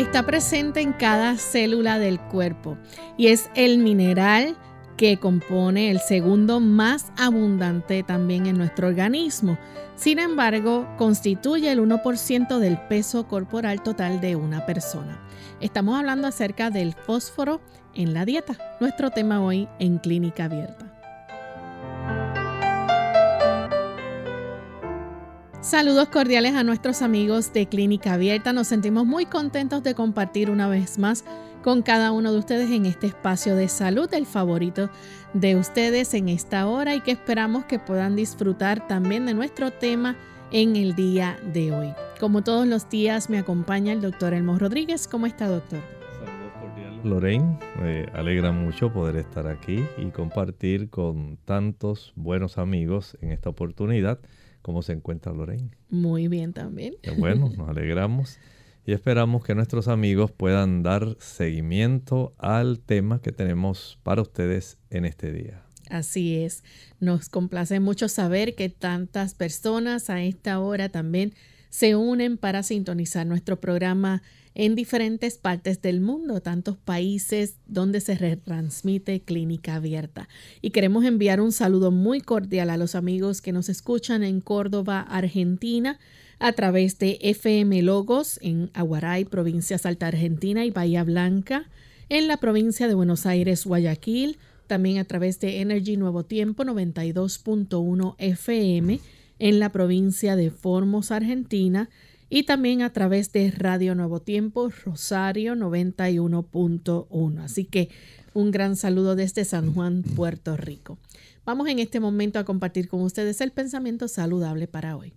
Está presente en cada célula del cuerpo y es el mineral que compone el segundo más abundante también en nuestro organismo. Sin embargo, constituye el 1% del peso corporal total de una persona. Estamos hablando acerca del fósforo en la dieta, nuestro tema hoy en Clínica Abierta. Saludos cordiales a nuestros amigos de Clínica Abierta. Nos sentimos muy contentos de compartir una vez más con cada uno de ustedes en este espacio de salud, el favorito de ustedes en esta hora y que esperamos que puedan disfrutar también de nuestro tema en el día de hoy. Como todos los días me acompaña el doctor Elmo Rodríguez. ¿Cómo está, doctor? Saludos cordiales. Lorraine, me alegra mucho poder estar aquí y compartir con tantos buenos amigos en esta oportunidad ¿Cómo se encuentra Lorraine? Muy bien también. bueno, nos alegramos y esperamos que nuestros amigos puedan dar seguimiento al tema que tenemos para ustedes en este día. Así es, nos complace mucho saber que tantas personas a esta hora también se unen para sintonizar nuestro programa en diferentes partes del mundo, tantos países donde se retransmite Clínica Abierta. Y queremos enviar un saludo muy cordial a los amigos que nos escuchan en Córdoba, Argentina, a través de FM Logos en Aguaray, provincia Salta Argentina y Bahía Blanca, en la provincia de Buenos Aires, Guayaquil, también a través de Energy Nuevo Tiempo 92.1 FM en la provincia de Formos, Argentina, y también a través de Radio Nuevo Tiempo, Rosario 91.1. Así que un gran saludo desde San Juan, Puerto Rico. Vamos en este momento a compartir con ustedes el pensamiento saludable para hoy.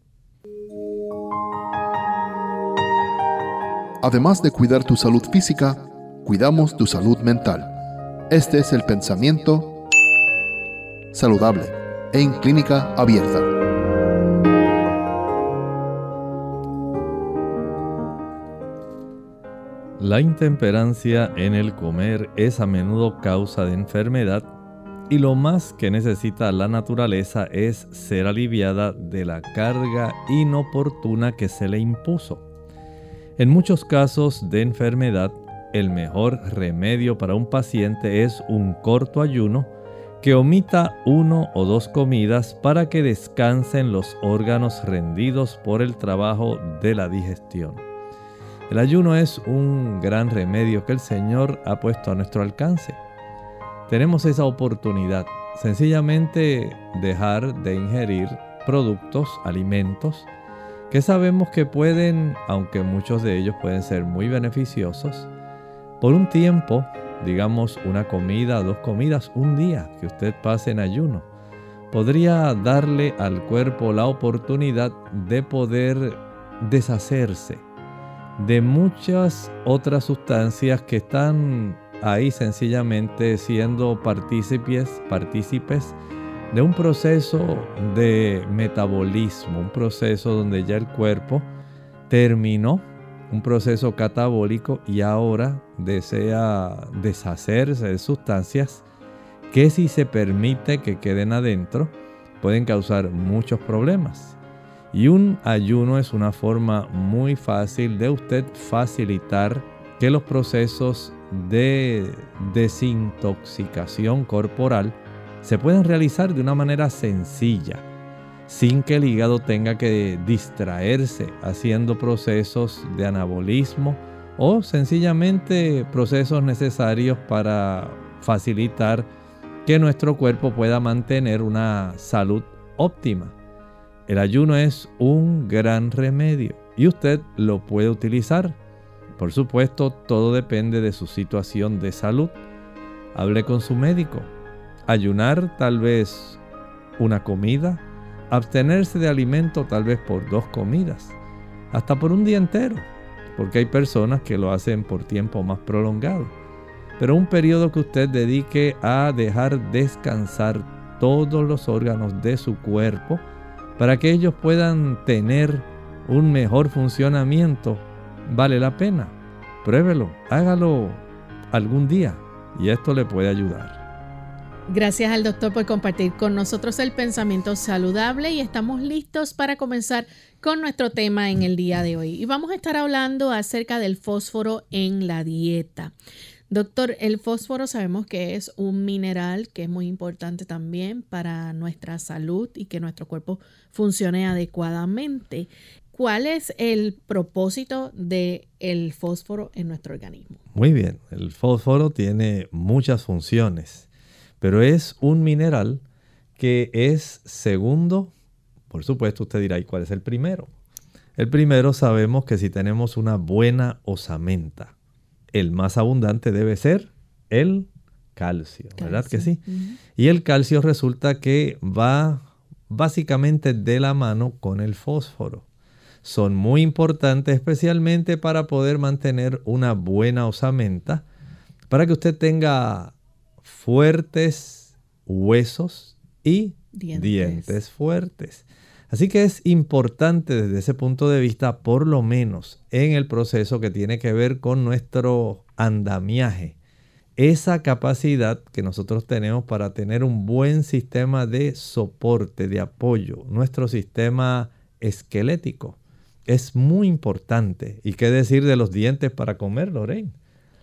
Además de cuidar tu salud física, cuidamos tu salud mental. Este es el pensamiento saludable en clínica abierta. La intemperancia en el comer es a menudo causa de enfermedad y lo más que necesita la naturaleza es ser aliviada de la carga inoportuna que se le impuso. En muchos casos de enfermedad, el mejor remedio para un paciente es un corto ayuno que omita uno o dos comidas para que descansen los órganos rendidos por el trabajo de la digestión. El ayuno es un gran remedio que el Señor ha puesto a nuestro alcance. Tenemos esa oportunidad, sencillamente dejar de ingerir productos, alimentos, que sabemos que pueden, aunque muchos de ellos pueden ser muy beneficiosos, por un tiempo, digamos una comida, dos comidas, un día que usted pase en ayuno, podría darle al cuerpo la oportunidad de poder deshacerse de muchas otras sustancias que están ahí sencillamente siendo partícipes, de un proceso de metabolismo, un proceso donde ya el cuerpo terminó un proceso catabólico y ahora desea deshacerse de sustancias que si se permite que queden adentro pueden causar muchos problemas. Y un ayuno es una forma muy fácil de usted facilitar que los procesos de desintoxicación corporal se puedan realizar de una manera sencilla, sin que el hígado tenga que distraerse haciendo procesos de anabolismo o sencillamente procesos necesarios para facilitar que nuestro cuerpo pueda mantener una salud óptima. El ayuno es un gran remedio y usted lo puede utilizar. Por supuesto, todo depende de su situación de salud. Hable con su médico. Ayunar tal vez una comida, abstenerse de alimento tal vez por dos comidas, hasta por un día entero, porque hay personas que lo hacen por tiempo más prolongado. Pero un periodo que usted dedique a dejar descansar todos los órganos de su cuerpo para que ellos puedan tener un mejor funcionamiento, vale la pena. Pruébelo, hágalo algún día y esto le puede ayudar. Gracias al doctor por compartir con nosotros el pensamiento saludable y estamos listos para comenzar con nuestro tema en el día de hoy. Y vamos a estar hablando acerca del fósforo en la dieta. Doctor, el fósforo sabemos que es un mineral que es muy importante también para nuestra salud y que nuestro cuerpo funcione adecuadamente. ¿Cuál es el propósito del el fósforo en nuestro organismo? Muy bien, el fósforo tiene muchas funciones pero es un mineral que es segundo, por supuesto usted dirá, ¿y cuál es el primero? El primero sabemos que si tenemos una buena osamenta, el más abundante debe ser el calcio, ¿verdad que sí? Y el calcio resulta que va básicamente de la mano con el fósforo. Son muy importantes especialmente para poder mantener una buena osamenta, para que usted tenga fuertes huesos y dientes. fuertes. Así que es importante desde ese punto de vista, por lo menos en el proceso que tiene que ver con nuestro andamiaje, esa capacidad que nosotros tenemos para tener un buen sistema de soporte, de apoyo, nuestro sistema esquelético, es muy importante. ¿Y qué decir de los dientes para comer, Lorraine?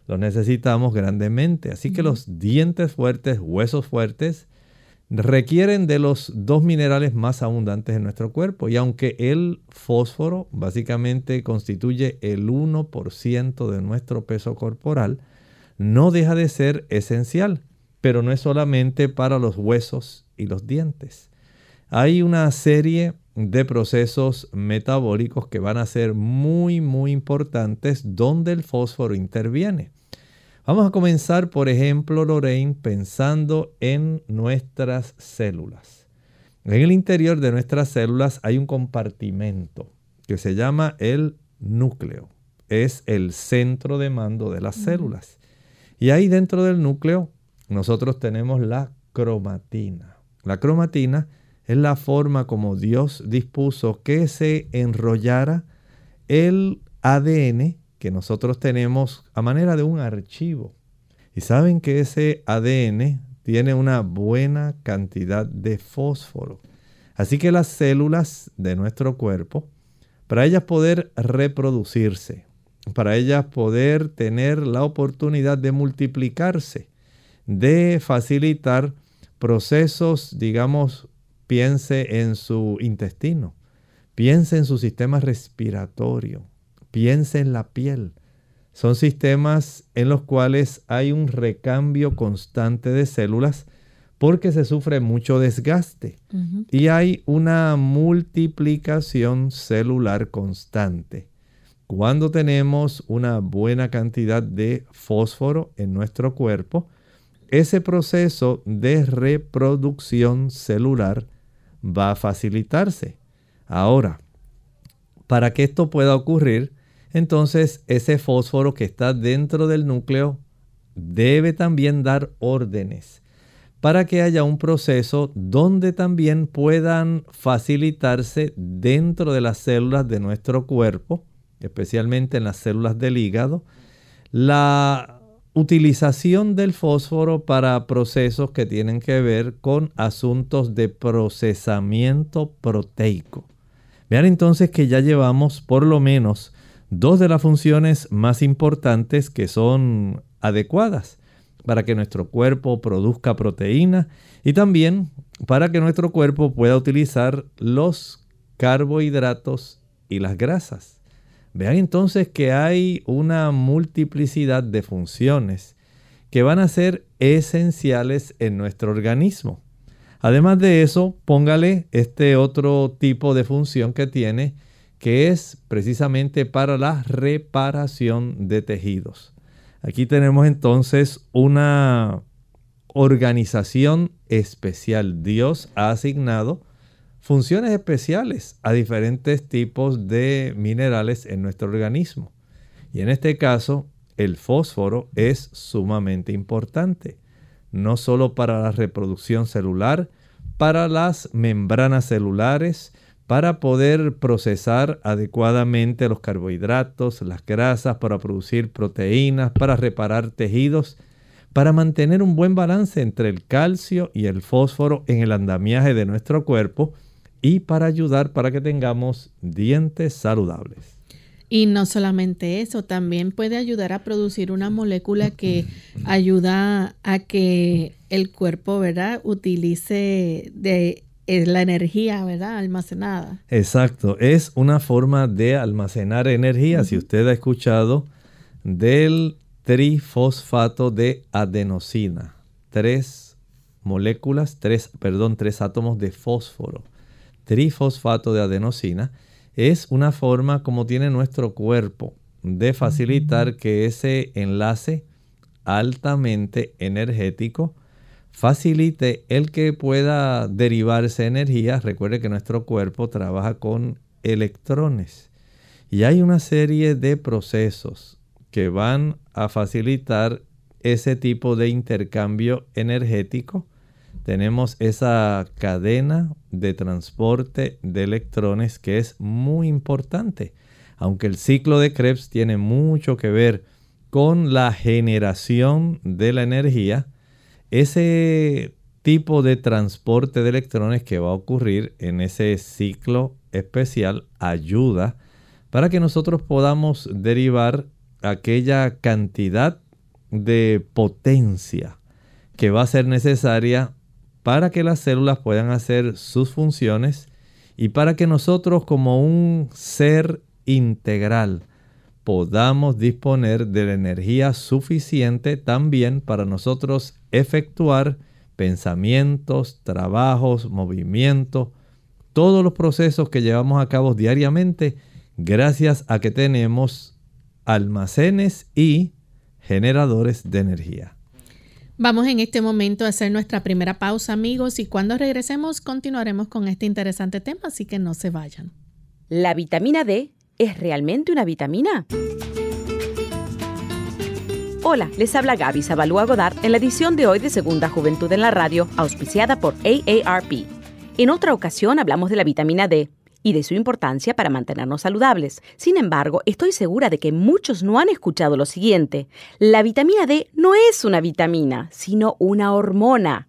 Lo necesitamos grandemente. Así que los dientes fuertes, huesos fuertes, requieren de los dos minerales más abundantes en nuestro cuerpo. Y aunque el fósforo básicamente constituye el 1% de nuestro peso corporal, no deja de ser esencial. Pero no es solamente para los huesos y los dientes. Hay una serie de procesos metabólicos que van a ser muy, muy importantes donde el fósforo interviene. Vamos a comenzar, por ejemplo, Lorraine, pensando en nuestras células. En el interior de nuestras células hay un compartimento que se llama el núcleo. Es el centro de mando de las células. Y ahí dentro del núcleo nosotros tenemos la cromatina. La cromatina es la forma como Dios dispuso que se enrollara el ADN que nosotros tenemos a manera de un archivo. Y saben que ese ADN tiene una buena cantidad de fósforo. Así que las células de nuestro cuerpo, para ellas poder reproducirse, para ellas poder tener la oportunidad de multiplicarse, de facilitar procesos, digamos, piense en su intestino, piense en su sistema respiratorio, Piense en la piel. Son sistemas en los cuales hay un recambio constante de células porque se sufre mucho desgaste y hay una multiplicación celular constante. Cuando tenemos una buena cantidad de fósforo en nuestro cuerpo, ese proceso de reproducción celular va a facilitarse. Ahora, para que esto pueda ocurrir, entonces ese fósforo que está dentro del núcleo debe también dar órdenes para que haya un proceso donde también puedan facilitarse dentro de las células de nuestro cuerpo, especialmente en las células del hígado, la utilización del fósforo para procesos que tienen que ver con asuntos de procesamiento proteico. Vean entonces que ya llevamos por lo menos dos de las funciones más importantes que son adecuadas para que nuestro cuerpo produzca proteína y también para que nuestro cuerpo pueda utilizar los carbohidratos y las grasas. Vean entonces que hay una multiplicidad de funciones que van a ser esenciales en nuestro organismo. Además de eso, póngale este otro tipo de función que tiene que es precisamente para la reparación de tejidos. Aquí tenemos entonces una organización especial. Dios ha asignado funciones especiales a diferentes tipos de minerales en nuestro organismo. Y en este caso, el fósforo es sumamente importante, no solo para la reproducción celular, para las membranas celulares, para poder procesar adecuadamente los carbohidratos, las grasas, para producir proteínas, para reparar tejidos, para mantener un buen balance entre el calcio y el fósforo en el andamiaje de nuestro cuerpo y para ayudar para que tengamos dientes saludables. Y no solamente eso, también puede ayudar a producir una molécula que ayuda a que el cuerpo, ¿verdad?, utilice de eh, la energía, ¿verdad?, almacenada. Exacto, es una forma de almacenar energía. Si usted ha escuchado del trifosfato de adenosina, tres moléculas, tres, perdón, tres átomos de fósforo, trifosfato de adenosina es una forma como tiene nuestro cuerpo de facilitar que ese enlace altamente energético facilite el que pueda derivarse energía. Recuerde que nuestro cuerpo trabaja con electrones y hay una serie de procesos que van a facilitar ese tipo de intercambio energético tenemos esa cadena de transporte de electrones que es muy importante. Aunque el ciclo de Krebs tiene mucho que ver con la generación de la energía, ese tipo de transporte de electrones que va a ocurrir en ese ciclo especial ayuda para que nosotros podamos derivar aquella cantidad de potencia que va a ser necesaria para que las células puedan hacer sus funciones y para que nosotros como un ser integral podamos disponer de la energía suficiente también para nosotros efectuar pensamientos, trabajos, movimientos, todos los procesos que llevamos a cabo diariamente gracias a que tenemos almacenes y generadores de energía. Vamos en este momento a hacer nuestra primera pausa, amigos, y cuando regresemos continuaremos con este interesante tema, así que no se vayan. ¿La vitamina D es realmente una vitamina? Hola, les habla Gaby Zabalúa Godard en la edición de hoy de Segunda Juventud en la Radio, auspiciada por AARP. En otra ocasión hablamos de la vitamina D y de su importancia para mantenernos saludables. Sin embargo, estoy segura de que muchos no han escuchado lo siguiente. La vitamina D no es una vitamina, sino una hormona.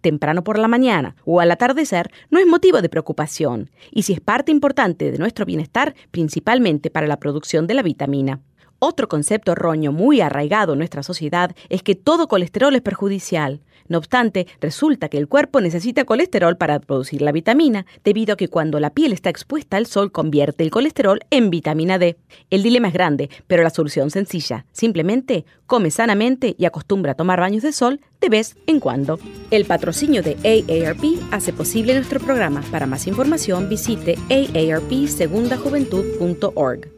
temprano por la mañana o al atardecer no es motivo de preocupación y si es parte importante de nuestro bienestar, principalmente para la producción de la vitamina. Otro concepto erróneo muy arraigado en nuestra sociedad es que todo colesterol es perjudicial. No obstante, resulta que el cuerpo necesita colesterol para producir la vitamina, debido a que cuando la piel está expuesta al sol convierte el colesterol en vitamina D. El dilema es grande, pero la solución sencilla. Simplemente come sanamente y acostumbra a tomar baños de sol de vez en cuando. El patrocinio de AARP hace posible nuestro programa. Para más información visite aarpsegundajuventud.org.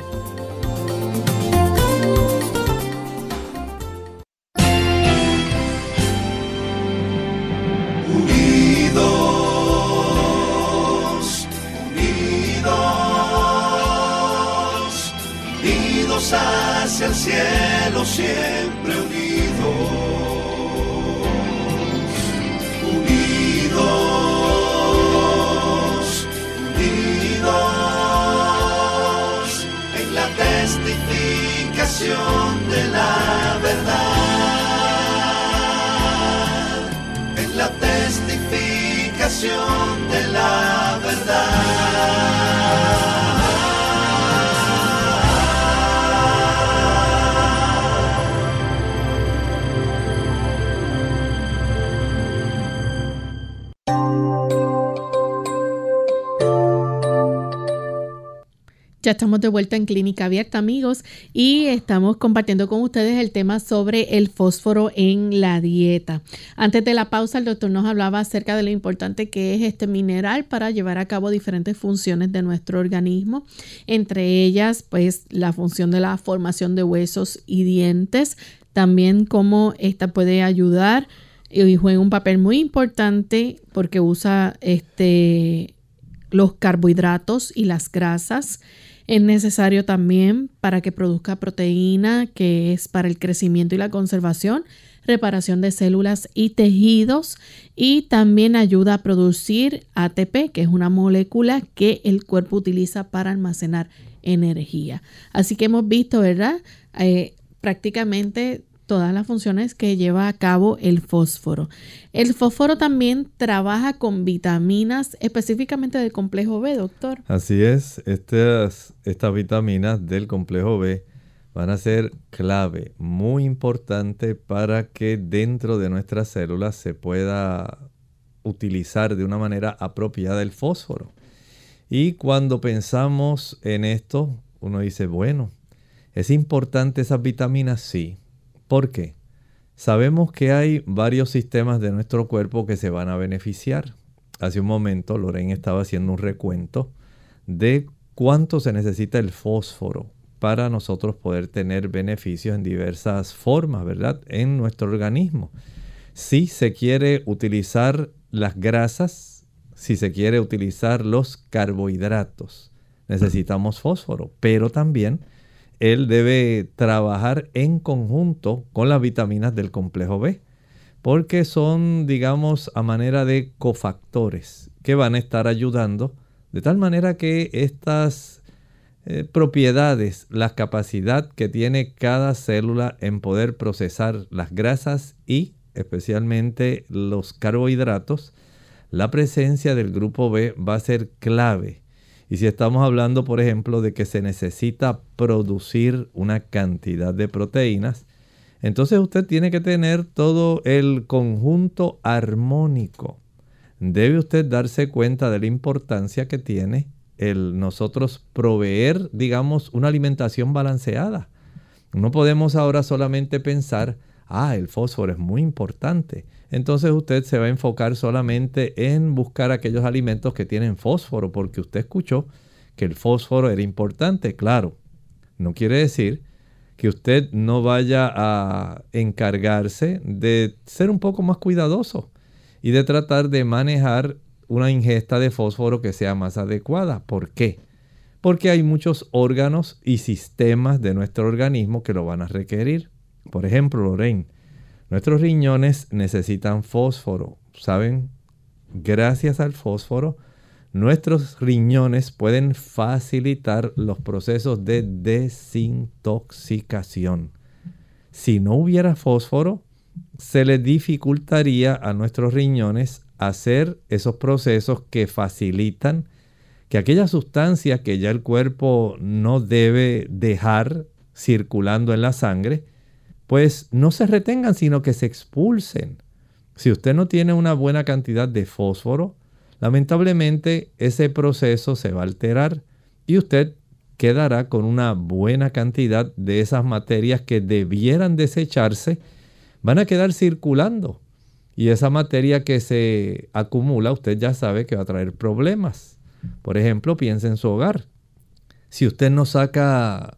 Estamos de vuelta en Clínica Abierta, amigos, y estamos compartiendo con ustedes el tema sobre el fósforo en la dieta. Antes de la pausa, el doctor nos hablaba acerca de lo importante que es este mineral para llevar a cabo diferentes funciones de nuestro organismo, entre ellas, pues, la función de la formación de huesos y dientes, también cómo esta puede ayudar y juega un papel muy importante porque usa este los carbohidratos y las grasas es necesario también para que produzca proteína, que es para el crecimiento y la conservación, reparación de células y tejidos y también ayuda a producir ATP, que es una molécula que el cuerpo utiliza para almacenar energía. Así que hemos visto, ¿verdad? Eh, prácticamente todas las funciones que lleva a cabo el fósforo. El fósforo también trabaja con vitaminas específicamente del complejo B, doctor. Así es, estas, estas vitaminas del complejo B van a ser clave, muy importante para que dentro de nuestras células se pueda utilizar de una manera apropiada el fósforo. Y cuando pensamos en esto, uno dice, bueno, ¿es importante esas vitaminas? Sí, ¿Por qué? Sabemos que hay varios sistemas de nuestro cuerpo que se van a beneficiar. Hace un momento Lorraine estaba haciendo un recuento de cuánto se necesita el fósforo para nosotros poder tener beneficios en diversas formas, ¿verdad? En nuestro organismo. Si se quiere utilizar las grasas, si se quiere utilizar los carbohidratos, necesitamos fósforo, pero también él debe trabajar en conjunto con las vitaminas del complejo B, porque son, digamos, a manera de cofactores que van a estar ayudando de tal manera que estas eh, propiedades, la capacidad que tiene cada célula en poder procesar las grasas y especialmente los carbohidratos, la presencia del grupo B va a ser clave y si estamos hablando, por ejemplo, de que se necesita producir una cantidad de proteínas, entonces usted tiene que tener todo el conjunto armónico. Debe usted darse cuenta de la importancia que tiene el nosotros proveer, digamos, una alimentación balanceada. No podemos ahora solamente pensar, ah, el fósforo es muy importante. Entonces usted se va a enfocar solamente en buscar aquellos alimentos que tienen fósforo, porque usted escuchó que el fósforo era importante, claro. No quiere decir que usted no vaya a encargarse de ser un poco más cuidadoso y de tratar de manejar una ingesta de fósforo que sea más adecuada. ¿Por qué? Porque hay muchos órganos y sistemas de nuestro organismo que lo van a requerir. Por ejemplo, Lorraine, nuestros riñones necesitan fósforo. ¿Saben? Gracias al fósforo, nuestros riñones pueden facilitar los procesos de desintoxicación. Si no hubiera fósforo, se le dificultaría a nuestros riñones hacer esos procesos que facilitan que aquellas sustancias que ya el cuerpo no debe dejar circulando en la sangre, pues no se retengan, sino que se expulsen. Si usted no tiene una buena cantidad de fósforo, lamentablemente ese proceso se va a alterar y usted quedará con una buena cantidad de esas materias que debieran desecharse, van a quedar circulando. Y esa materia que se acumula, usted ya sabe que va a traer problemas. Por ejemplo, piense en su hogar. Si usted no saca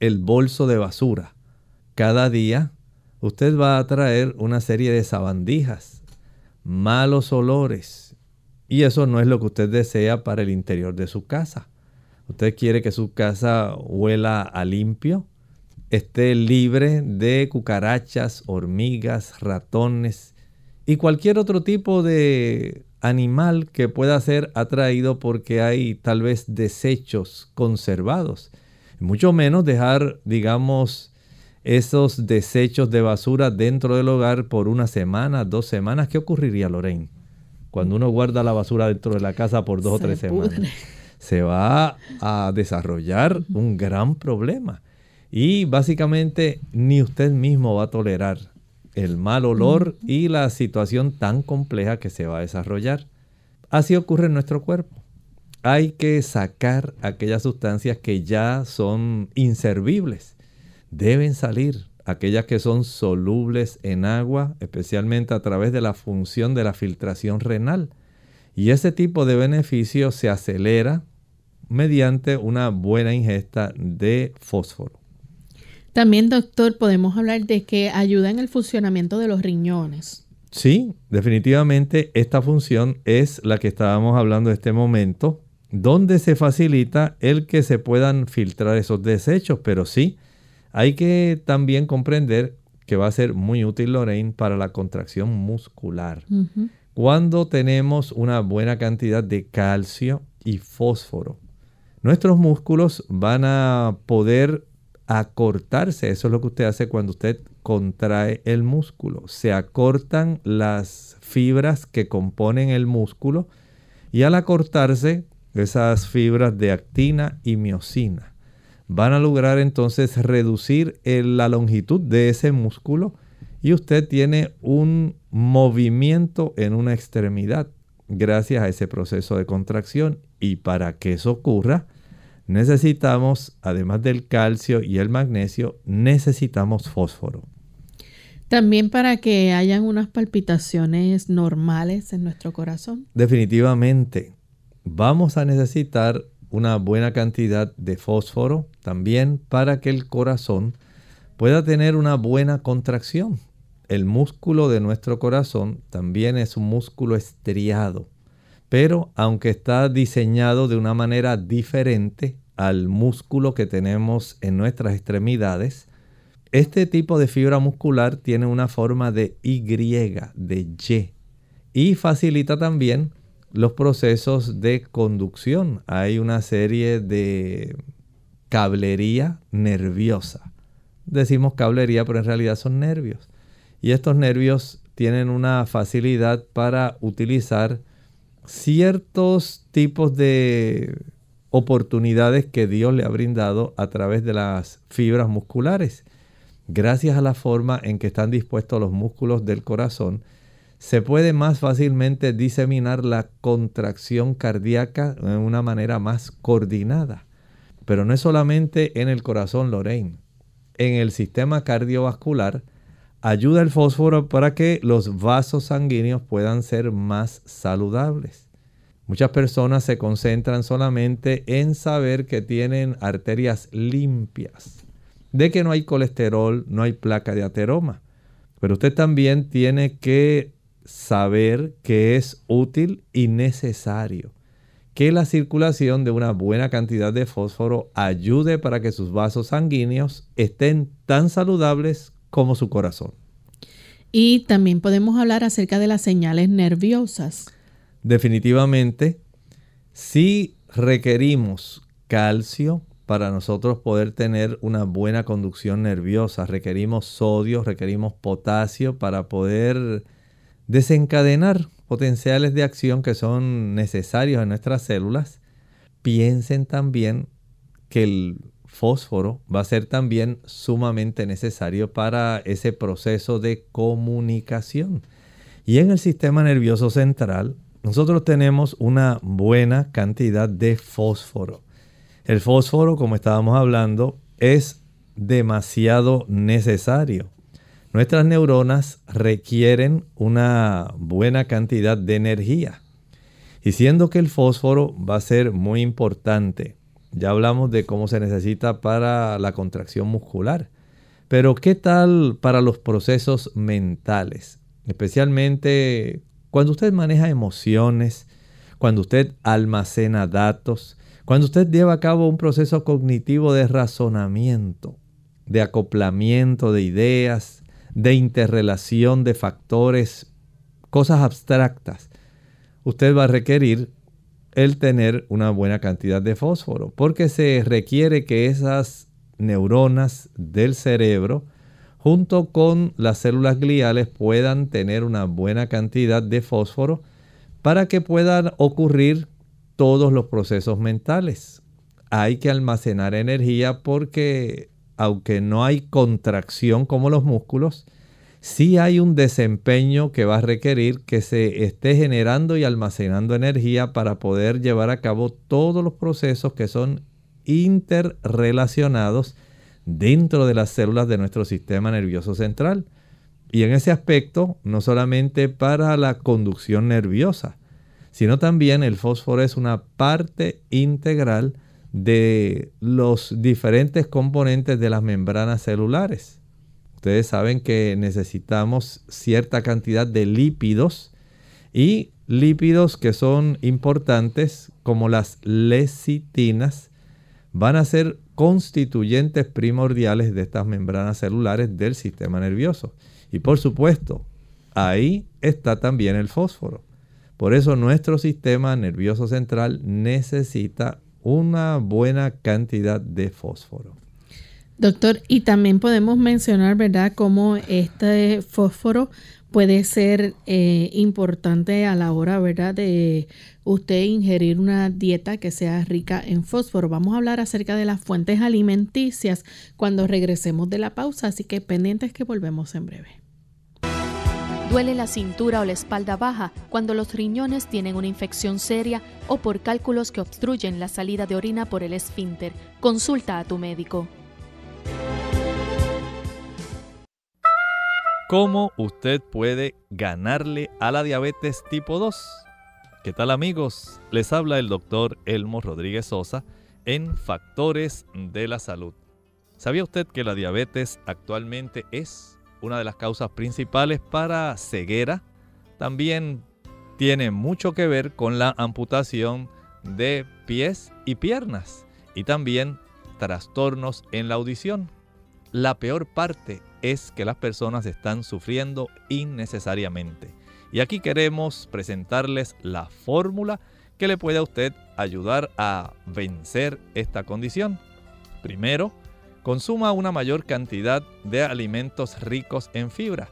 el bolso de basura cada día usted va a traer una serie de sabandijas, malos olores. Y eso no es lo que usted desea para el interior de su casa. Usted quiere que su casa huela a limpio, esté libre de cucarachas, hormigas, ratones y cualquier otro tipo de animal que pueda ser atraído porque hay tal vez desechos conservados. Mucho menos dejar, digamos, esos desechos de basura dentro del hogar por una semana, dos semanas. ¿Qué ocurriría, Lorraine? Cuando uno guarda la basura dentro de la casa por dos o tres semanas. Se va a desarrollar un gran problema. Y básicamente ni usted mismo va a tolerar el mal olor y la situación tan compleja que se va a desarrollar. Así ocurre en nuestro cuerpo. Hay que sacar aquellas sustancias que ya son inservibles. Deben salir aquellas que son solubles en agua, especialmente a través de la función de la filtración renal. Y ese tipo de beneficio se acelera mediante una buena ingesta de fósforo. También, doctor, podemos hablar de que ayuda en el funcionamiento de los riñones. Sí, definitivamente esta función es la que estábamos hablando en este momento, donde se facilita el que se puedan filtrar esos desechos, pero sí, hay que también comprender que va a ser muy útil, Lorraine, para la contracción muscular. Cuando tenemos una buena cantidad de calcio y fósforo, nuestros músculos van a poder acortarse. Eso es lo que usted hace cuando usted contrae el músculo. Se acortan las fibras que componen el músculo y al acortarse esas fibras de actina y miocina van a lograr entonces reducir la longitud de ese músculo y usted tiene un movimiento en una extremidad gracias a ese proceso de contracción y para que eso ocurra necesitamos, además del calcio y el magnesio, necesitamos fósforo. También para que hayan unas palpitaciones normales en nuestro corazón. Definitivamente, vamos a necesitar una buena cantidad de fósforo también para que el corazón pueda tener una buena contracción. El músculo de nuestro corazón también es un músculo estriado pero aunque está diseñado de una manera diferente al músculo que tenemos en nuestras extremidades, este tipo de fibra muscular tiene una forma de Y, de Y, y facilita también los procesos de conducción. Hay una serie de cablería nerviosa. Decimos cablería, pero en realidad son nervios. Y estos nervios tienen una facilidad para utilizar ciertos tipos de oportunidades que Dios le ha brindado a través de las fibras musculares. Gracias a la forma en que están dispuestos los músculos del corazón, se puede más fácilmente diseminar la contracción cardíaca de una manera más coordinada. Pero no es solamente en el corazón, Lorraine. En el sistema cardiovascular, ayuda el fósforo para que los vasos sanguíneos puedan ser más saludables. Muchas personas se concentran solamente en saber que tienen arterias limpias, de que no hay colesterol, no hay placa de ateroma. Pero usted también tiene que saber que es útil y necesario que la circulación de una buena cantidad de fósforo ayude para que sus vasos sanguíneos estén tan saludables como su corazón. Y también podemos hablar acerca de las señales nerviosas. Definitivamente, si requerimos calcio para nosotros poder tener una buena conducción nerviosa, requerimos sodio, requerimos potasio para poder desencadenar potenciales de acción que son necesarios en nuestras células. Piensen también que el fósforo va a ser también sumamente necesario para ese proceso de comunicación. Y en el sistema nervioso central, nosotros tenemos una buena cantidad de fósforo. El fósforo, como estábamos hablando, es demasiado necesario. Nuestras neuronas requieren una buena cantidad de energía. Y siendo que el fósforo va a ser muy importante ya hablamos de cómo se necesita para la contracción muscular. Pero ¿qué tal para los procesos mentales? Especialmente cuando usted maneja emociones, cuando usted almacena datos, cuando usted lleva a cabo un proceso cognitivo de razonamiento. de acoplamiento de ideas, de interrelación de factores, cosas abstractas, usted va a requerir el tener una buena cantidad de fósforo, porque se requiere que esas neuronas del cerebro, junto con las células gliales, puedan tener una buena cantidad de fósforo para que puedan ocurrir todos los procesos mentales. Hay que almacenar energía porque aunque no hay contracción como los músculos, sí hay un desempeño que va a requerir que se esté generando y almacenando energía para poder llevar a cabo todos los procesos que son interrelacionados dentro de las células de nuestro sistema nervioso central. Y en ese aspecto, no solamente para la conducción nerviosa, sino también el fósforo es una parte integral de los diferentes componentes de las membranas celulares. Ustedes saben que necesitamos cierta cantidad de lípidos y lípidos que son importantes como las lecitinas van a ser constituyentes primordiales de estas membranas celulares del sistema nervioso. Y por supuesto, ahí está también el fósforo. Por eso nuestro sistema nervioso central necesita una buena cantidad de fósforo. Doctor, y también podemos mencionar, ¿verdad?, cómo este fósforo puede ser eh, importante a la hora, ¿verdad?, de usted ingerir una dieta que sea rica en fósforo. Vamos a hablar acerca de las fuentes alimenticias cuando regresemos de la pausa, así que pendientes que volvemos en breve. Duele la cintura o la espalda baja cuando los riñones tienen una infección seria o por cálculos que obstruyen la salida de orina por el esfínter. Consulta a tu médico. ¿Cómo usted puede ganarle a la diabetes tipo 2? ¿Qué tal amigos? Les habla el doctor Elmo Rodríguez Sosa en Factores de la Salud. ¿Sabía usted que la diabetes actualmente es una de las causas principales para ceguera? También tiene mucho que ver con la amputación de pies y piernas y también trastornos en la audición. La peor parte es que las personas están sufriendo innecesariamente. Y aquí queremos presentarles la fórmula que le puede a usted ayudar a vencer esta condición. Primero, consuma una mayor cantidad de alimentos ricos en fibra,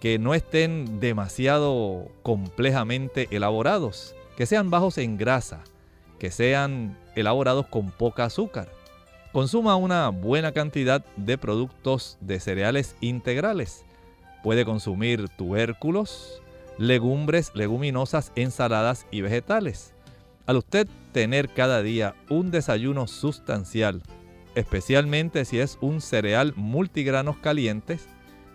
que no estén demasiado complejamente elaborados, que sean bajos en grasa, que sean elaborados con poca azúcar. Consuma una buena cantidad de productos de cereales integrales. Puede consumir tubérculos, legumbres, leguminosas, ensaladas y vegetales. Al usted tener cada día un desayuno sustancial, especialmente si es un cereal multigranos calientes,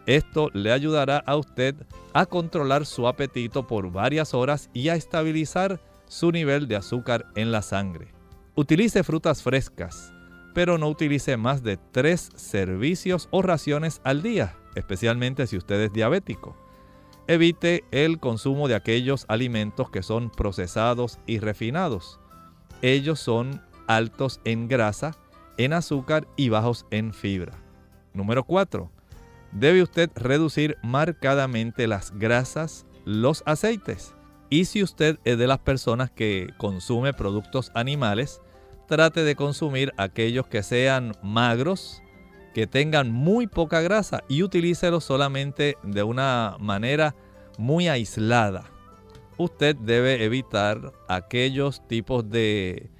esto le ayudará a usted a controlar su apetito por varias horas y a estabilizar su nivel de azúcar en la sangre. Utilice frutas frescas, pero no utilice más de tres servicios o raciones al día, especialmente si usted es diabético. Evite el consumo de aquellos alimentos que son procesados y refinados. Ellos son altos en grasa, en azúcar y bajos en fibra. Número 4. Debe usted reducir marcadamente las grasas, los aceites. Y si usted es de las personas que consume productos animales, trate de consumir aquellos que sean magros, que tengan muy poca grasa y utilícelos solamente de una manera muy aislada. Usted debe evitar aquellos tipos de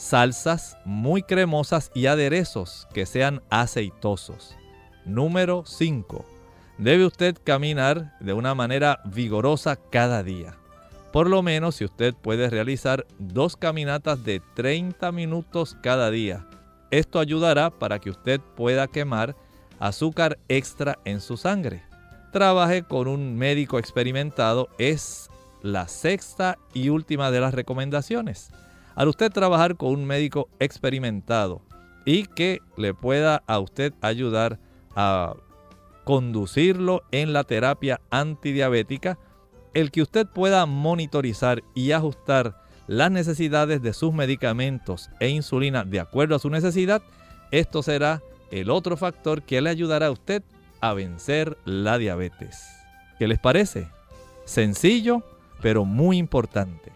salsas muy cremosas y aderezos que sean aceitosos. Número 5. Debe usted caminar de una manera vigorosa cada día. Por lo menos si usted puede realizar dos caminatas de 30 minutos cada día. Esto ayudará para que usted pueda quemar azúcar extra en su sangre. Trabaje con un médico experimentado es la sexta y última de las recomendaciones. Al usted trabajar con un médico experimentado y que le pueda a usted ayudar a conducirlo en la terapia antidiabética, el que usted pueda monitorizar y ajustar las necesidades de sus medicamentos e insulina de acuerdo a su necesidad, esto será el otro factor que le ayudará a usted a vencer la diabetes. ¿Qué les parece? Sencillo, pero muy importante.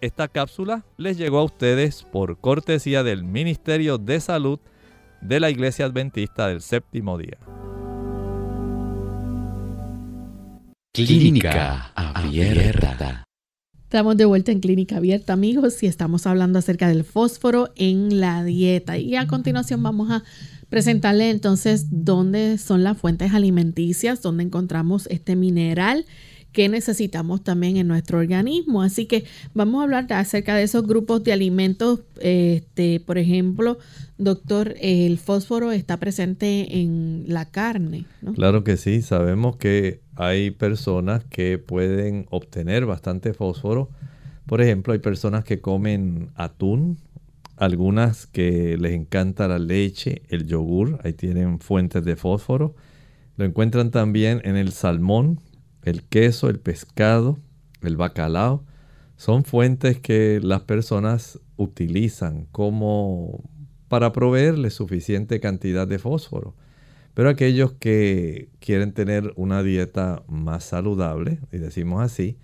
Esta cápsula les llegó a ustedes por cortesía del Ministerio de Salud de la Iglesia Adventista del Séptimo Día. Clínica Abierta. Estamos de vuelta en Clínica Abierta, amigos, y estamos hablando acerca del fósforo en la dieta. Y a continuación vamos a presentarle entonces dónde son las fuentes alimenticias, dónde encontramos este mineral que necesitamos también en nuestro organismo. Así que vamos a hablar acerca de esos grupos de alimentos. Este, por ejemplo, doctor, el fósforo está presente en la carne. Claro que sí, sabemos que hay personas que pueden obtener bastante fósforo. Por ejemplo, hay personas que comen atún, algunas que les encanta la leche, el yogur, ahí tienen fuentes de fósforo. Lo encuentran también en el salmón, el queso, el pescado, el bacalao, son fuentes que las personas utilizan como para proveerle suficiente cantidad de fósforo. Pero aquellos que quieren tener una dieta más saludable, y decimos así,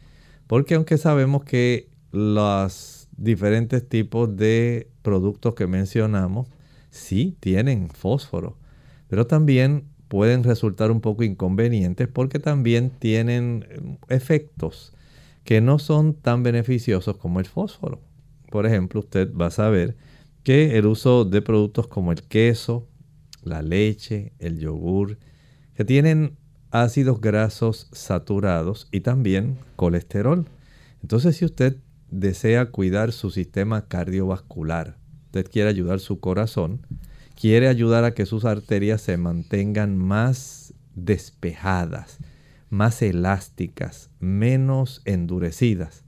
porque aunque sabemos que los diferentes tipos de productos que mencionamos sí tienen fósforo, pero también pueden resultar un poco inconvenientes porque también tienen eh, efectos que no son tan beneficiosos como el fósforo. Por ejemplo, usted va a saber que el uso de productos como el queso, la leche, el yogur, que tienen ácidos grasos saturados y también colesterol. Entonces, si usted desea cuidar su sistema cardiovascular, usted quiere ayudar su corazón, quiere ayudar a que sus arterias se mantengan más despejadas, más elásticas, menos endurecidas.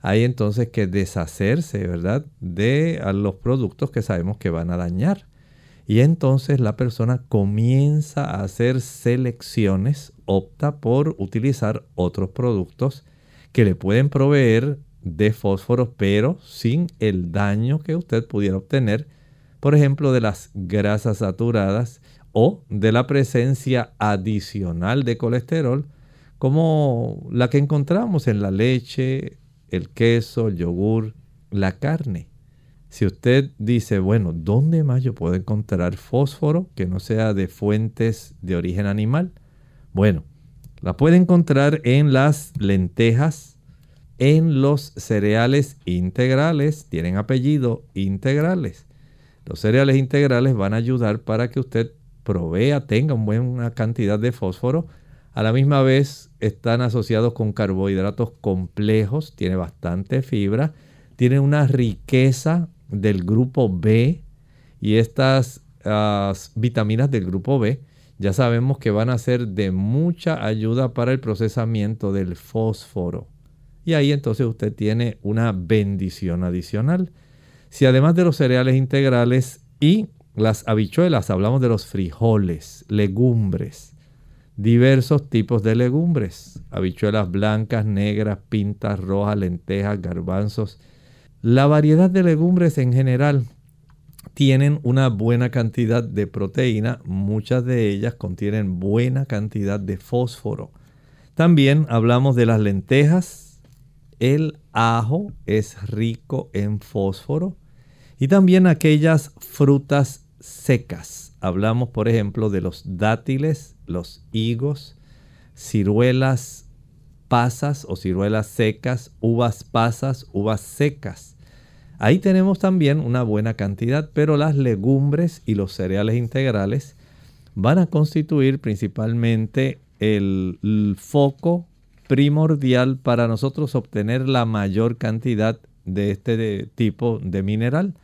Hay entonces que deshacerse, ¿verdad?, de los productos que sabemos que van a dañar. Y entonces la persona comienza a hacer selecciones, opta por utilizar otros productos que le pueden proveer de fósforo, pero sin el daño que usted pudiera obtener por ejemplo, de las grasas saturadas o de la presencia adicional de colesterol, como la que encontramos en la leche, el queso, el yogur, la carne. Si usted dice, bueno, ¿dónde más yo puedo encontrar fósforo que no sea de fuentes de origen animal? Bueno, la puede encontrar en las lentejas, en los cereales integrales, tienen apellido integrales. Los cereales integrales van a ayudar para que usted provea, tenga una buena cantidad de fósforo. A la misma vez están asociados con carbohidratos complejos, tiene bastante fibra, tiene una riqueza del grupo B y estas ah, vitaminas del grupo B ya sabemos que van a ser de mucha ayuda para el procesamiento del fósforo. Y ahí entonces usted tiene una bendición adicional. Si además de los cereales integrales y las habichuelas, hablamos de los frijoles, legumbres, diversos tipos de legumbres, habichuelas blancas, negras, pintas, rojas, lentejas, garbanzos. La variedad de legumbres en general tienen una buena cantidad de proteína, muchas de ellas contienen buena cantidad de fósforo. También hablamos de las lentejas, el ajo es rico en fósforo, y también aquellas frutas secas. Hablamos, por ejemplo, de los dátiles, los higos, ciruelas pasas o ciruelas secas, uvas pasas, uvas secas. Ahí tenemos también una buena cantidad, pero las legumbres y los cereales integrales van a constituir principalmente el, foco primordial para nosotros obtener la mayor cantidad de este tipo de mineral.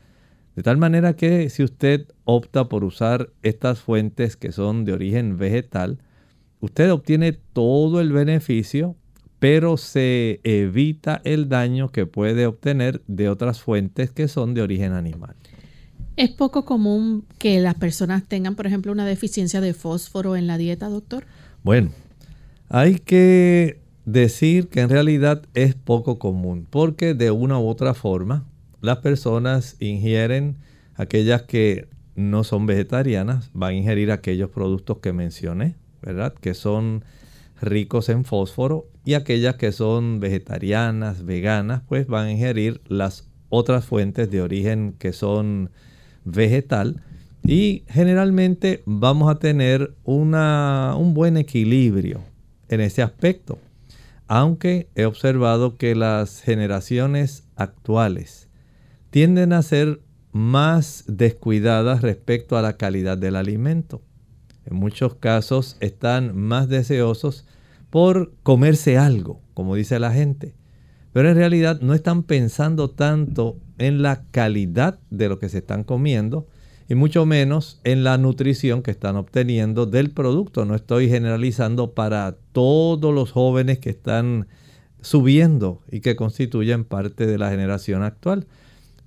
De tal manera que si usted opta por usar estas fuentes que son de origen vegetal, usted obtiene todo el beneficio, pero se evita el daño que puede obtener de otras fuentes que son de origen animal. ¿Es poco común que las personas tengan, por ejemplo, una deficiencia de fósforo en la dieta, doctor? Bueno, hay que decir que en realidad es poco común, porque de una u otra forma las personas ingieren aquellas que no son vegetarianas van a ingerir aquellos productos que mencioné, ¿verdad? Que son ricos en fósforo y aquellas que son vegetarianas, veganas, pues van a ingerir las otras fuentes de origen que son vegetal y generalmente vamos a tener una, un buen equilibrio en ese aspecto. Aunque he observado que las generaciones actuales tienden a ser más descuidadas respecto a la calidad del alimento. En muchos casos están más deseosos por comerse algo, como dice la gente. Pero en realidad no están pensando tanto en la calidad de lo que se están comiendo y mucho menos en la nutrición que están obteniendo del producto. No estoy generalizando para todos los jóvenes que están subiendo y que constituyen parte de la generación actual,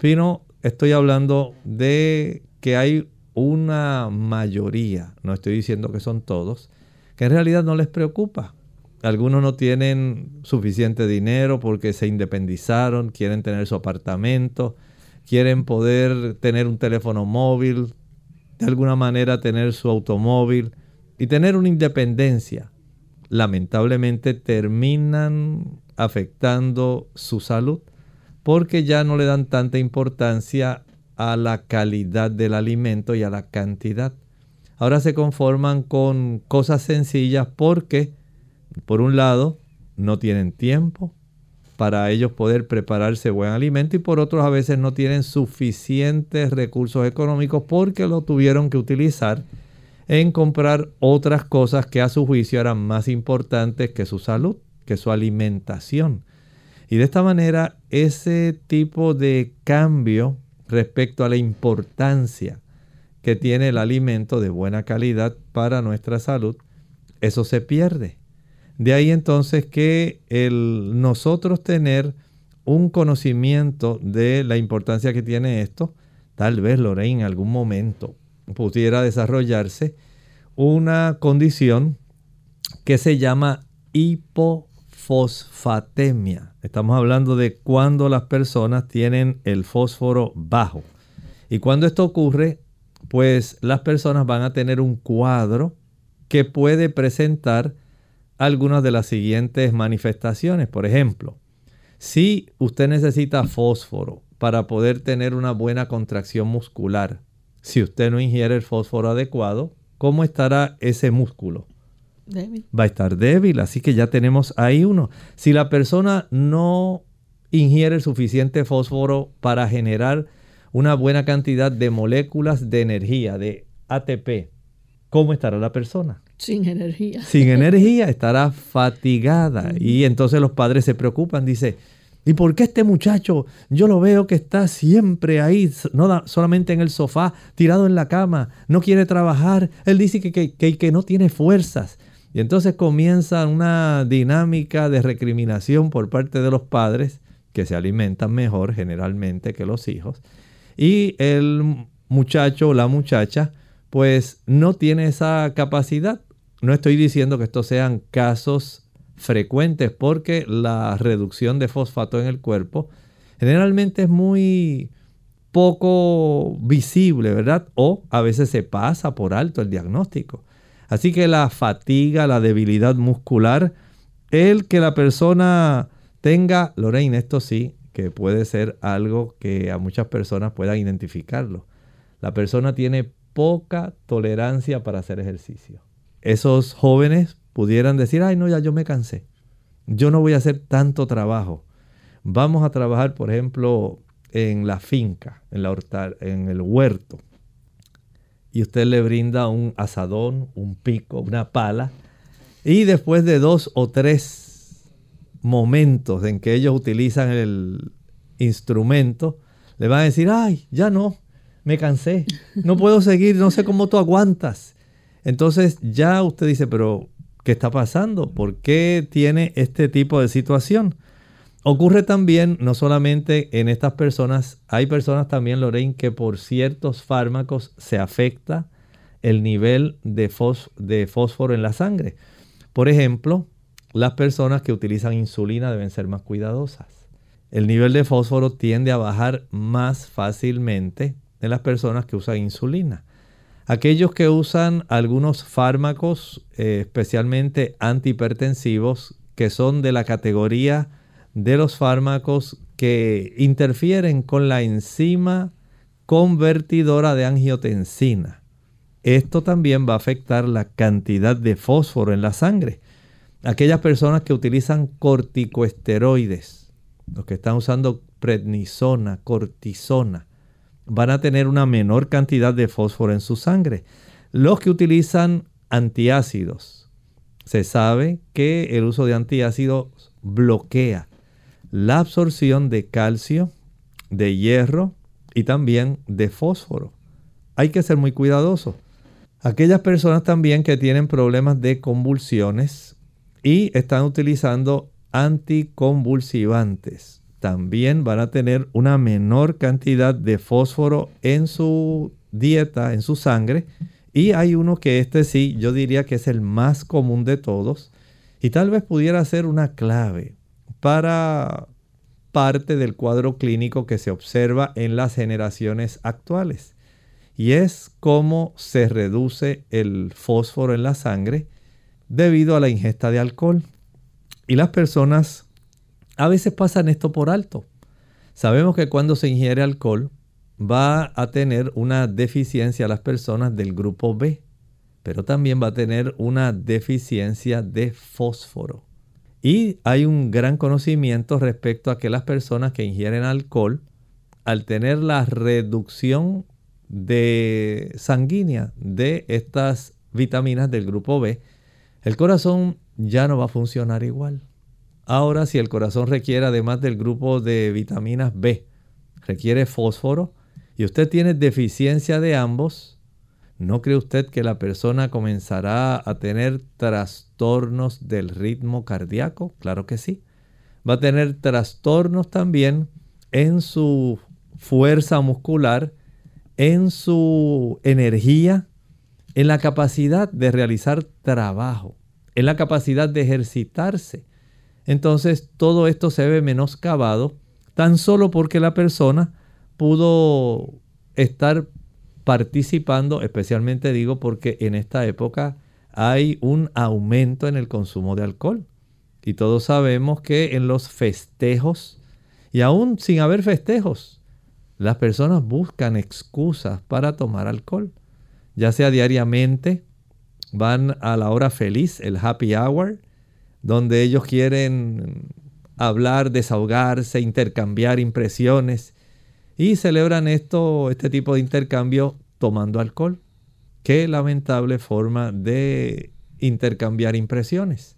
sino estoy hablando de que hay una mayoría, no estoy diciendo que son todos, que en realidad no les preocupa. Algunos no tienen suficiente dinero porque se independizaron, quieren tener su apartamento, quieren poder tener un teléfono móvil, de alguna manera tener su automóvil y tener una independencia. Lamentablemente terminan afectando su salud porque ya no le dan tanta importancia a la calidad del alimento y a la cantidad. Ahora se conforman con cosas sencillas porque, por un lado, no tienen tiempo para ellos poder prepararse buen alimento y por otro a veces no tienen suficientes recursos económicos porque lo tuvieron que utilizar en comprar otras cosas que a su juicio eran más importantes que su salud, que su alimentación. Y de esta manera ese tipo de cambio respecto a la importancia que tiene el alimento de buena calidad para nuestra salud, eso se pierde. De ahí entonces que el nosotros tener un conocimiento de la importancia que tiene esto, tal vez Lorraine en algún momento pudiera desarrollarse una condición que se llama hipofosfatemia. Estamos hablando de cuando las personas tienen el fósforo bajo. Y cuando esto ocurre, pues las personas van a tener un cuadro que puede presentar algunas de las siguientes manifestaciones. Por ejemplo, si usted necesita fósforo para poder tener una buena contracción muscular, si usted no ingiere el fósforo adecuado, ¿cómo estará ese músculo? Va a estar débil, así que ya tenemos ahí uno. Si la persona no ingiere suficiente fósforo para generar una buena cantidad de moléculas de energía, de ATP, ¿cómo estará la persona? Sin energía. Sin energía, estará fatigada. Y entonces los padres se preocupan, dice, ¿y por qué este muchacho yo lo veo que está siempre ahí, no solamente en el sofá, tirado en la cama, no quiere trabajar? Él dice que, que, que no tiene fuerzas. Y entonces comienza una dinámica de recriminación por parte de los padres, que se alimentan mejor generalmente que los hijos. Y el muchacho o la muchacha, pues no tiene esa capacidad. No estoy diciendo que estos sean casos frecuentes porque la reducción de fosfato en el cuerpo generalmente es muy poco visible, ¿verdad? O a veces se pasa por alto el diagnóstico. Así que la fatiga, la debilidad muscular, el que la persona tenga, Lorraine, esto sí, que puede ser algo que a muchas personas puedan identificarlo. La persona tiene poca tolerancia para hacer ejercicio. Esos jóvenes pudieran decir, ay no, ya yo me cansé. Yo no voy a hacer tanto trabajo. Vamos a trabajar, por ejemplo, en la finca, en, la en el huerto y usted le brinda un asadón, un pico, una pala. Y después de dos o tres momentos en que ellos utilizan el instrumento, le van a decir, ay, ya no, me cansé, no puedo seguir, no sé cómo tú aguantas. Entonces ya usted dice, pero ¿qué está pasando? ¿Por qué tiene este tipo de situación? Ocurre también, no solamente en estas personas, hay personas también, Lorraine, que por ciertos fármacos se afecta el nivel de, fósforo en la sangre. Por ejemplo, las personas que utilizan insulina deben ser más cuidadosas. El nivel de fósforo tiende a bajar más fácilmente en las personas que usan insulina. Aquellos que usan algunos fármacos, eh, especialmente antihipertensivos, que son de la categoría de los fármacos que interfieren con la enzima convertidora de angiotensina. Esto también va a afectar la cantidad de fósforo en la sangre. Aquellas personas que utilizan corticoesteroides, los que están usando prednisona, cortisona, van a tener una menor cantidad de fósforo en su sangre. Los que utilizan antiácidos, se sabe que el uso de antiácidos bloquea la absorción de calcio, de hierro y también de fósforo. Hay que ser muy cuidadoso. Aquellas personas también que tienen problemas de convulsiones y están utilizando anticonvulsivantes también van a tener una menor cantidad de fósforo en su dieta, en su sangre. Y hay uno que este sí, yo diría que es el más común de todos. Y tal vez pudiera ser una clave para parte del cuadro clínico que se observa en las generaciones actuales. Y es cómo se reduce el fósforo en la sangre debido a la ingesta de alcohol. Y las personas a veces pasan esto por alto. Sabemos que cuando se ingiere alcohol va a tener una deficiencia las personas del grupo B, pero también va a tener una deficiencia de fósforo. Y hay un gran conocimiento respecto a que las personas que ingieren alcohol, al tener la reducción de sanguínea de estas vitaminas del grupo B, el corazón ya no va a funcionar igual. Ahora, si el corazón requiere, además del grupo de vitaminas B, requiere fósforo, y usted tiene deficiencia de ambos, ¿no cree usted que la persona comenzará a tener trastornos del ritmo cardíaco? Claro que sí. Va a tener trastornos también en su fuerza muscular, en su energía, en la capacidad de realizar trabajo, en la capacidad de ejercitarse entonces todo esto se ve menoscabado tan solo porque la persona pudo estar participando, especialmente digo porque en esta época hay un aumento en el consumo de alcohol. Y todos sabemos que en los festejos, y aún sin haber festejos, las personas buscan excusas para tomar alcohol. Ya sea diariamente, van a la hora feliz, el happy hour, donde ellos quieren hablar, desahogarse, intercambiar impresiones y celebran esto, este tipo de intercambio tomando alcohol. Qué lamentable forma de intercambiar impresiones.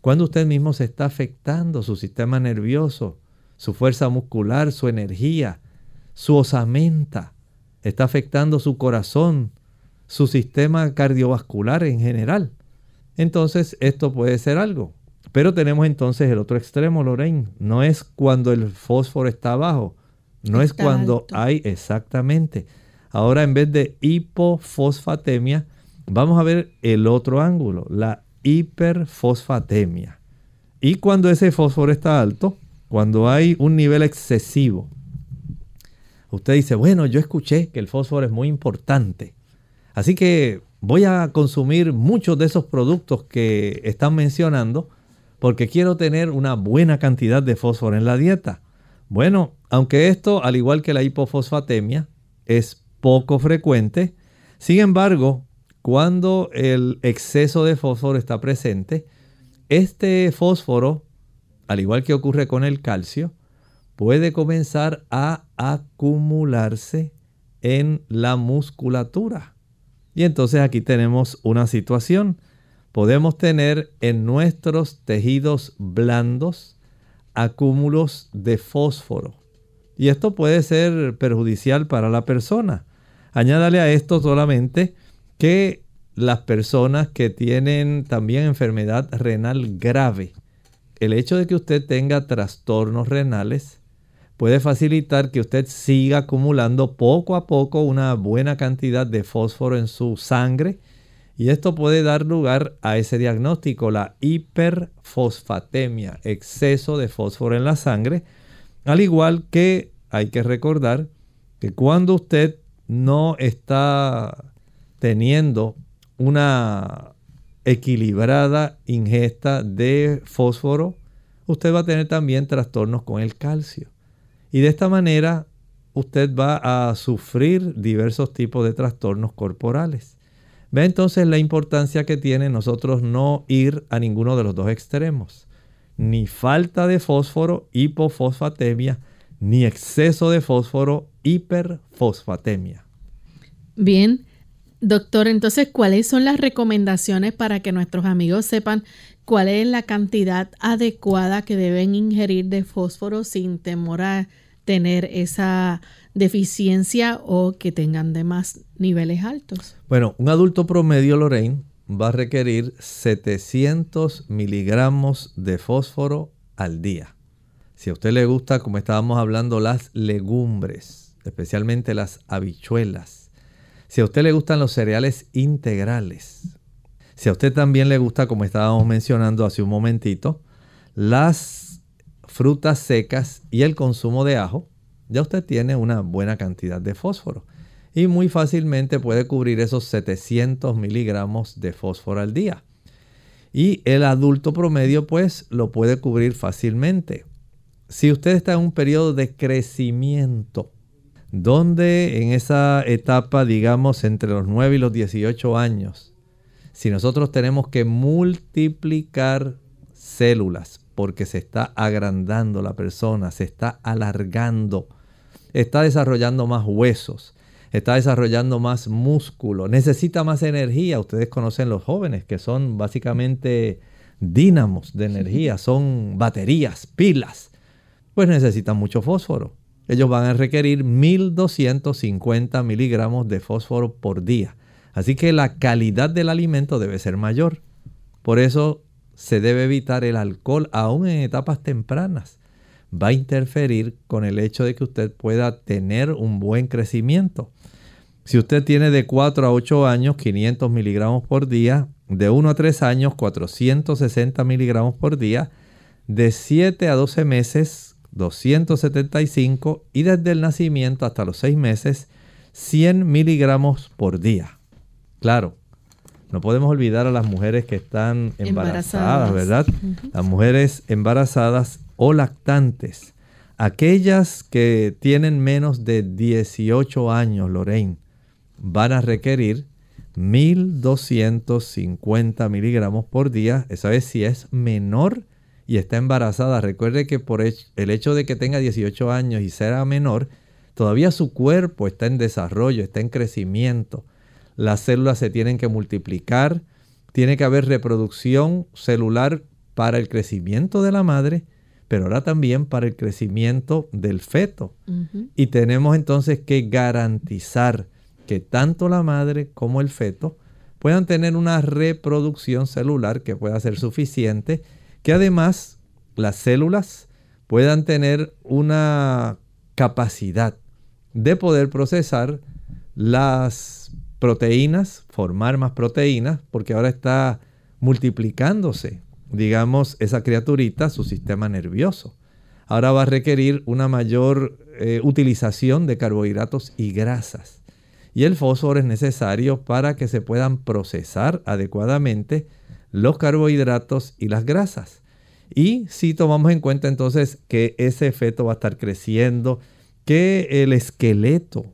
Cuando usted mismo se está afectando su sistema nervioso, su fuerza muscular, su energía, su osamenta, está afectando su corazón, su sistema cardiovascular en general entonces esto puede ser algo. Pero tenemos entonces el otro extremo, Lorraine. No es cuando el fósforo está bajo, no es cuando hay exactamente. Ahora en vez de hipofosfatemia, vamos a ver el otro ángulo, la hiperfosfatemia. Y cuando ese fósforo está alto, cuando hay un nivel excesivo, usted dice, bueno, yo escuché que el fósforo es muy importante. Así que voy a consumir muchos de esos productos que están mencionando porque quiero tener una buena cantidad de fósforo en la dieta. Bueno, aunque esto, al igual que la hipofosfatemia, es poco frecuente, sin embargo, cuando el exceso de fósforo está presente, este fósforo, al igual que ocurre con el calcio, puede comenzar a acumularse en la musculatura. Y entonces aquí tenemos una situación. Podemos tener en nuestros tejidos blandos acúmulos de fósforo. Y esto puede ser perjudicial para la persona. Añádale a esto solamente que las personas que tienen también enfermedad renal grave, el hecho de que usted tenga trastornos renales puede facilitar que usted siga acumulando poco a poco una buena cantidad de fósforo en su sangre y esto puede dar lugar a ese diagnóstico, la hiperfosfatemia, exceso de fósforo en la sangre, al igual que hay que recordar que cuando usted no está teniendo una equilibrada ingesta de fósforo, usted va a tener también trastornos con el calcio. Y de esta manera usted va a sufrir diversos tipos de trastornos corporales. Ve entonces la importancia que tiene nosotros no ir a ninguno de los dos extremos. Ni falta de fósforo, hipofosfatemia, ni exceso de fósforo, hiperfosfatemia. Bien, doctor, entonces, ¿cuáles son las recomendaciones para que nuestros amigos sepan cuál es la cantidad adecuada que deben ingerir de fósforo sin temor a tener esa deficiencia o que tengan de más niveles altos. Bueno, un adulto promedio, Lorraine, va a requerir 700 miligramos de fósforo al día. Si a usted le gusta, como estábamos hablando, las legumbres, especialmente las habichuelas. Si a usted le gustan los cereales integrales. Si a usted también le gusta, como estábamos mencionando hace un momentito, las frutas secas y el consumo de ajo, ya usted tiene una buena cantidad de fósforo y muy fácilmente puede cubrir esos 700 miligramos de fósforo al día. Y el adulto promedio pues lo puede cubrir fácilmente. Si usted está en un periodo de crecimiento, donde en esa etapa, digamos, entre los 9 y los 18 años, si nosotros tenemos que multiplicar células porque se está agrandando la persona, se está alargando, está desarrollando más huesos, está desarrollando más músculo, necesita más energía. Ustedes conocen los jóvenes que son básicamente dínamos de energía, son baterías, pilas. Pues necesitan mucho fósforo. Ellos van a requerir 1250 miligramos de fósforo por día. Así que la calidad del alimento debe ser mayor. Por eso se debe evitar el alcohol aún en etapas tempranas. Va a interferir con el hecho de que usted pueda tener un buen crecimiento. Si usted tiene de 4 a 8 años 500 miligramos por día, de 1 a 3 años 460 miligramos por día, de 7 a 12 meses 275 y desde el nacimiento hasta los 6 meses 100 miligramos por día. Claro, no podemos olvidar a las mujeres que están embarazadas, ¿verdad? Las mujeres embarazadas o lactantes. Aquellas que tienen menos de 18 años, Lorraine, van a requerir 1250 miligramos por día. Esa vez si es menor y está embarazada. Recuerde que por el hecho de que tenga 18 años y sea menor, todavía su cuerpo está en desarrollo, está en crecimiento las células se tienen que multiplicar, tiene que haber reproducción celular para el crecimiento de la madre, pero ahora también para el crecimiento del feto. Y tenemos entonces que garantizar que tanto la madre como el feto puedan tener una reproducción celular que pueda ser suficiente, que además las células puedan tener una capacidad de poder procesar las proteínas, formar más proteínas, porque ahora está multiplicándose, digamos, esa criaturita, su sistema nervioso. Ahora va a requerir una mayor eh, utilización de carbohidratos y grasas. Y el fósforo es necesario para que se puedan procesar adecuadamente los carbohidratos y las grasas. Y si tomamos en cuenta entonces que ese feto va a estar creciendo, que el esqueleto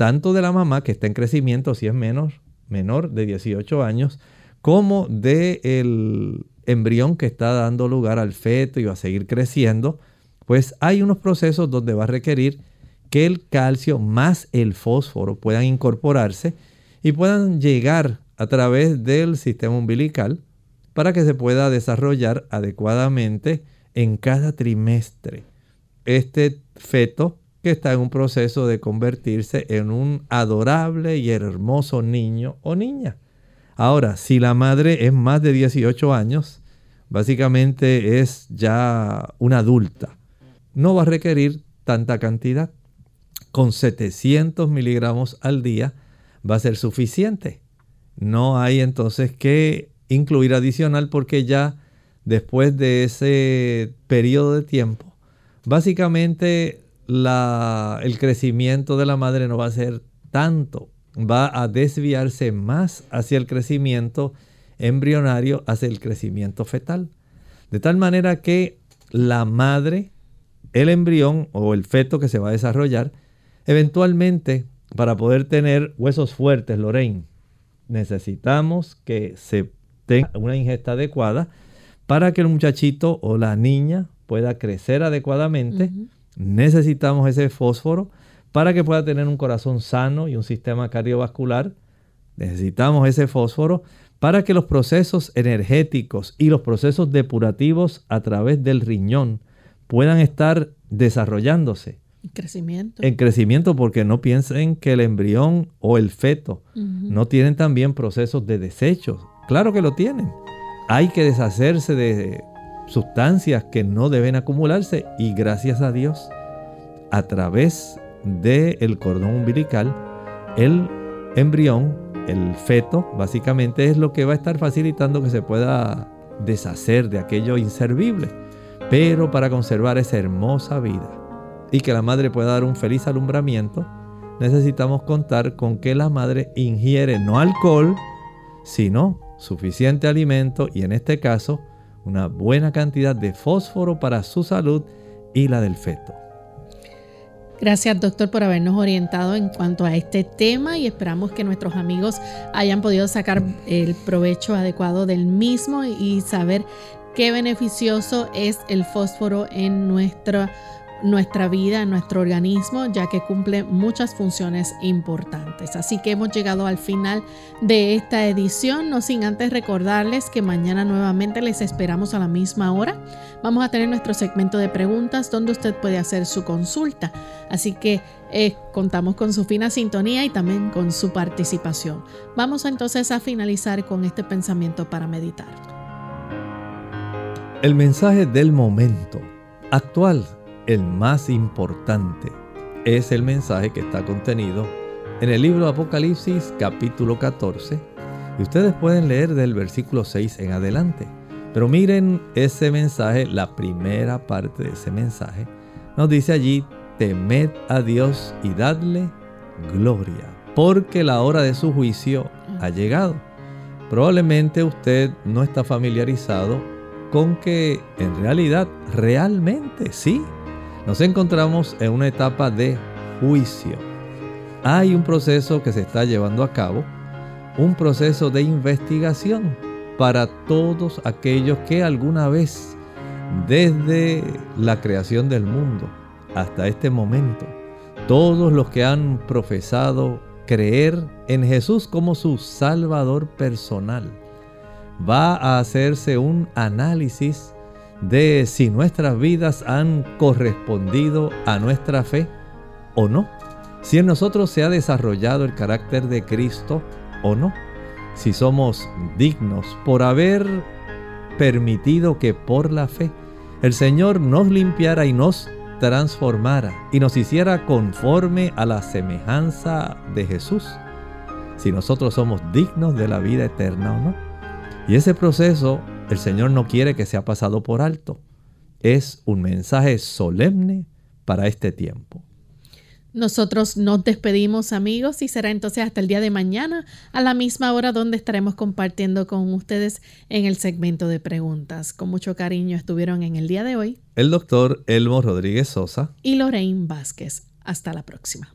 tanto de la mamá que está en crecimiento si es menor, menor de 18 años, como del embrión que está dando lugar al feto y va a seguir creciendo, pues hay unos procesos donde va a requerir que el calcio más el fósforo puedan incorporarse y puedan llegar a través del sistema umbilical para que se pueda desarrollar adecuadamente en cada trimestre. Este feto que está en un proceso de convertirse en un adorable y hermoso niño o niña. Ahora, si la madre es más de 18 años, básicamente es ya una adulta. No va a requerir tanta cantidad. Con 700 miligramos al día va a ser suficiente. No hay entonces que incluir adicional porque ya después de ese periodo de tiempo, básicamente el crecimiento de la madre no va a ser tanto, va a desviarse más hacia el crecimiento embrionario, hacia el crecimiento fetal. De tal manera que la madre, el embrión o el feto que se va a desarrollar, eventualmente para poder tener huesos fuertes, Lorraine, necesitamos que se tenga una ingesta adecuada para que el muchachito o la niña pueda crecer adecuadamente. Necesitamos ese fósforo para que pueda tener un corazón sano y un sistema cardiovascular. Necesitamos ese fósforo para que los procesos energéticos y los procesos depurativos a través del riñón puedan estar desarrollándose. En crecimiento. En crecimiento porque no piensen que el embrión o el feto no tienen también procesos de desechos. Claro que lo tienen. Hay que deshacerse de sustancias que no deben acumularse y gracias a Dios, a través del cordón umbilical, el embrión, el feto, básicamente es lo que va a estar facilitando que se pueda deshacer de aquello inservible, pero para conservar esa hermosa vida y que la madre pueda dar un feliz alumbramiento, necesitamos contar con que la madre ingiere no alcohol, sino suficiente alimento y en este caso una buena cantidad de fósforo para su salud y la del feto. Gracias doctor por habernos orientado en cuanto a este tema y esperamos que nuestros amigos hayan podido sacar el provecho adecuado del mismo y saber qué beneficioso es el fósforo en nuestra nuestra vida, nuestro organismo, ya que cumple muchas funciones importantes. Así que hemos llegado al final de esta edición, no sin antes recordarles que mañana nuevamente les esperamos a la misma hora. Vamos a tener nuestro segmento de preguntas donde usted puede hacer su consulta. Así que eh, contamos con su fina sintonía y también con su participación. Vamos entonces a finalizar con este pensamiento para meditar. El mensaje del momento actual el más importante es el mensaje que está contenido en el libro de Apocalipsis capítulo 14 y ustedes pueden leer del versículo 6 en adelante. Pero miren ese mensaje, la primera parte de ese mensaje, nos dice allí, temed a Dios y dadle gloria, porque la hora de su juicio ha llegado. Probablemente usted no está familiarizado con que en realidad, realmente sí, nos encontramos en una etapa de juicio. Hay un proceso que se está llevando a cabo, un proceso de investigación para todos aquellos que alguna vez, desde la creación del mundo hasta este momento, todos los que han profesado creer en Jesús como su Salvador personal, va a hacerse un análisis de si nuestras vidas han correspondido a nuestra fe o no. Si en nosotros se ha desarrollado el carácter de Cristo o no. Si somos dignos por haber permitido que por la fe el Señor nos limpiara y nos transformara y nos hiciera conforme a la semejanza de Jesús. Si nosotros somos dignos de la vida eterna o no. Y ese proceso el Señor no quiere que sea pasado por alto. Es un mensaje solemne para este tiempo. Nosotros nos despedimos amigos y será entonces hasta el día de mañana a la misma hora donde estaremos compartiendo con ustedes en el segmento de preguntas. Con mucho cariño estuvieron en el día de hoy el doctor Elmo Rodríguez Sosa y Lorraine Vázquez. Hasta la próxima.